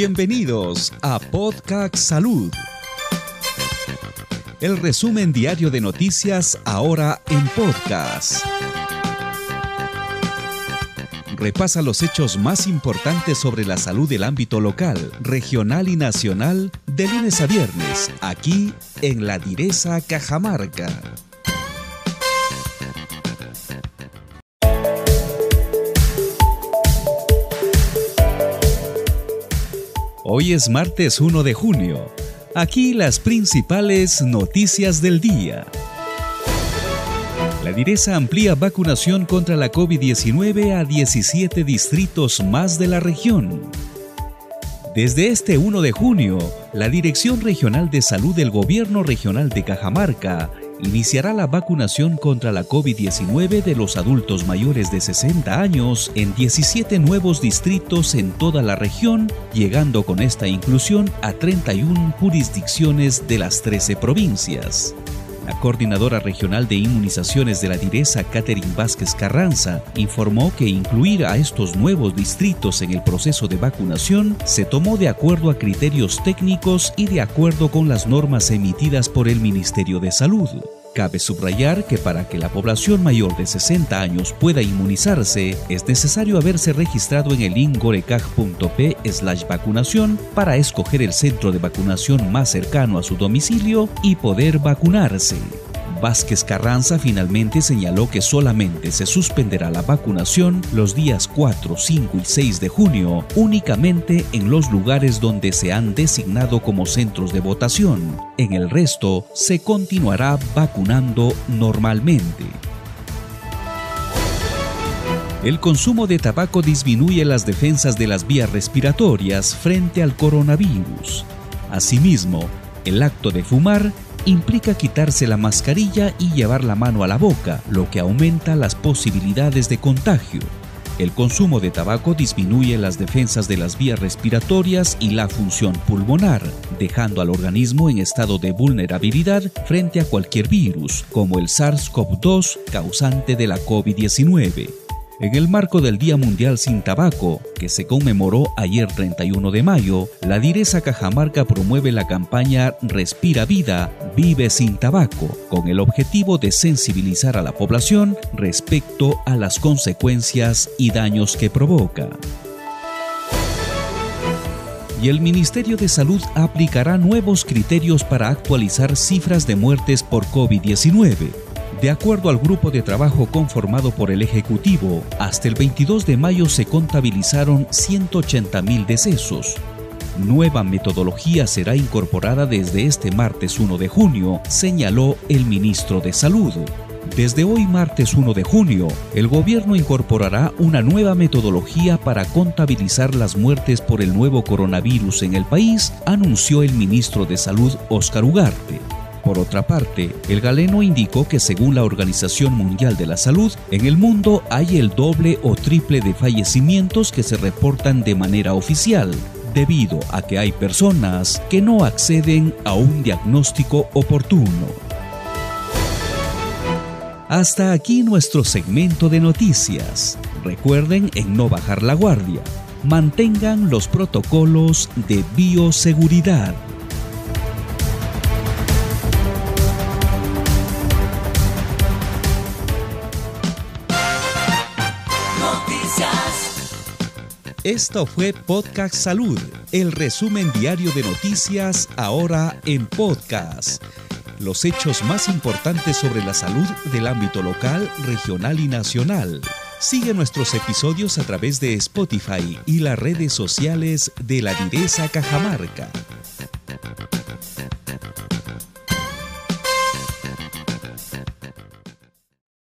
Bienvenidos a Podcast Salud. El resumen diario de noticias ahora en podcast. Repasa los hechos más importantes sobre la salud del ámbito local, regional y nacional de lunes a viernes, aquí en La Direza Cajamarca. Hoy es martes 1 de junio. Aquí las principales noticias del día. La Direza amplía vacunación contra la COVID-19 a 17 distritos más de la región. Desde este 1 de junio, la Dirección Regional de Salud del Gobierno Regional de Cajamarca iniciará la vacunación contra la COVID-19 de los adultos mayores de 60 años en 17 nuevos distritos en toda la región, llegando con esta inclusión a 31 jurisdicciones de las 13 provincias. La coordinadora regional de inmunizaciones de la Direza, Catherine Vázquez Carranza, informó que incluir a estos nuevos distritos en el proceso de vacunación se tomó de acuerdo a criterios técnicos y de acuerdo con las normas emitidas por el Ministerio de Salud. Cabe subrayar que para que la población mayor de 60 años pueda inmunizarse, es necesario haberse registrado en el ingorecag.p slash vacunación para escoger el centro de vacunación más cercano a su domicilio y poder vacunarse. Vázquez Carranza finalmente señaló que solamente se suspenderá la vacunación los días 4, 5 y 6 de junio únicamente en los lugares donde se han designado como centros de votación. En el resto se continuará vacunando normalmente. El consumo de tabaco disminuye las defensas de las vías respiratorias frente al coronavirus. Asimismo, el acto de fumar implica quitarse la mascarilla y llevar la mano a la boca, lo que aumenta las posibilidades de contagio. El consumo de tabaco disminuye las defensas de las vías respiratorias y la función pulmonar, dejando al organismo en estado de vulnerabilidad frente a cualquier virus, como el SARS-CoV-2 causante de la COVID-19 en el marco del Día Mundial sin Tabaco, que se conmemoró ayer 31 de mayo, la Direza Cajamarca promueve la campaña Respira Vida, Vive sin Tabaco, con el objetivo de sensibilizar a la población respecto a las consecuencias y daños que provoca y el Ministerio de Salud aplicará nuevos criterios para actualizar cifras de muertes por COVID-19. De acuerdo al grupo de trabajo conformado por el Ejecutivo, hasta el 22 de mayo se contabilizaron 180.000 decesos. Nueva metodología será incorporada desde este martes 1 de junio, señaló el ministro de Salud. Desde hoy martes 1 de junio, el gobierno incorporará una nueva metodología para contabilizar las muertes por el nuevo coronavirus en el país, anunció el ministro de Salud Óscar Ugarte. Por otra parte, el galeno indicó que según la Organización Mundial de la Salud, en el mundo hay el doble o triple de fallecimientos que se reportan de manera oficial, debido a que hay personas que no acceden a un diagnóstico oportuno. Hasta aquí nuestro segmento de noticias. Recuerden en no bajar la guardia. Mantengan los protocolos de bioseguridad. Esto fue Podcast Salud, el resumen diario de noticias ahora en podcast. Los hechos más importantes sobre la salud del ámbito local, regional y nacional. Sigue nuestros episodios a través de Spotify y las redes sociales de la Direza Cajamarca.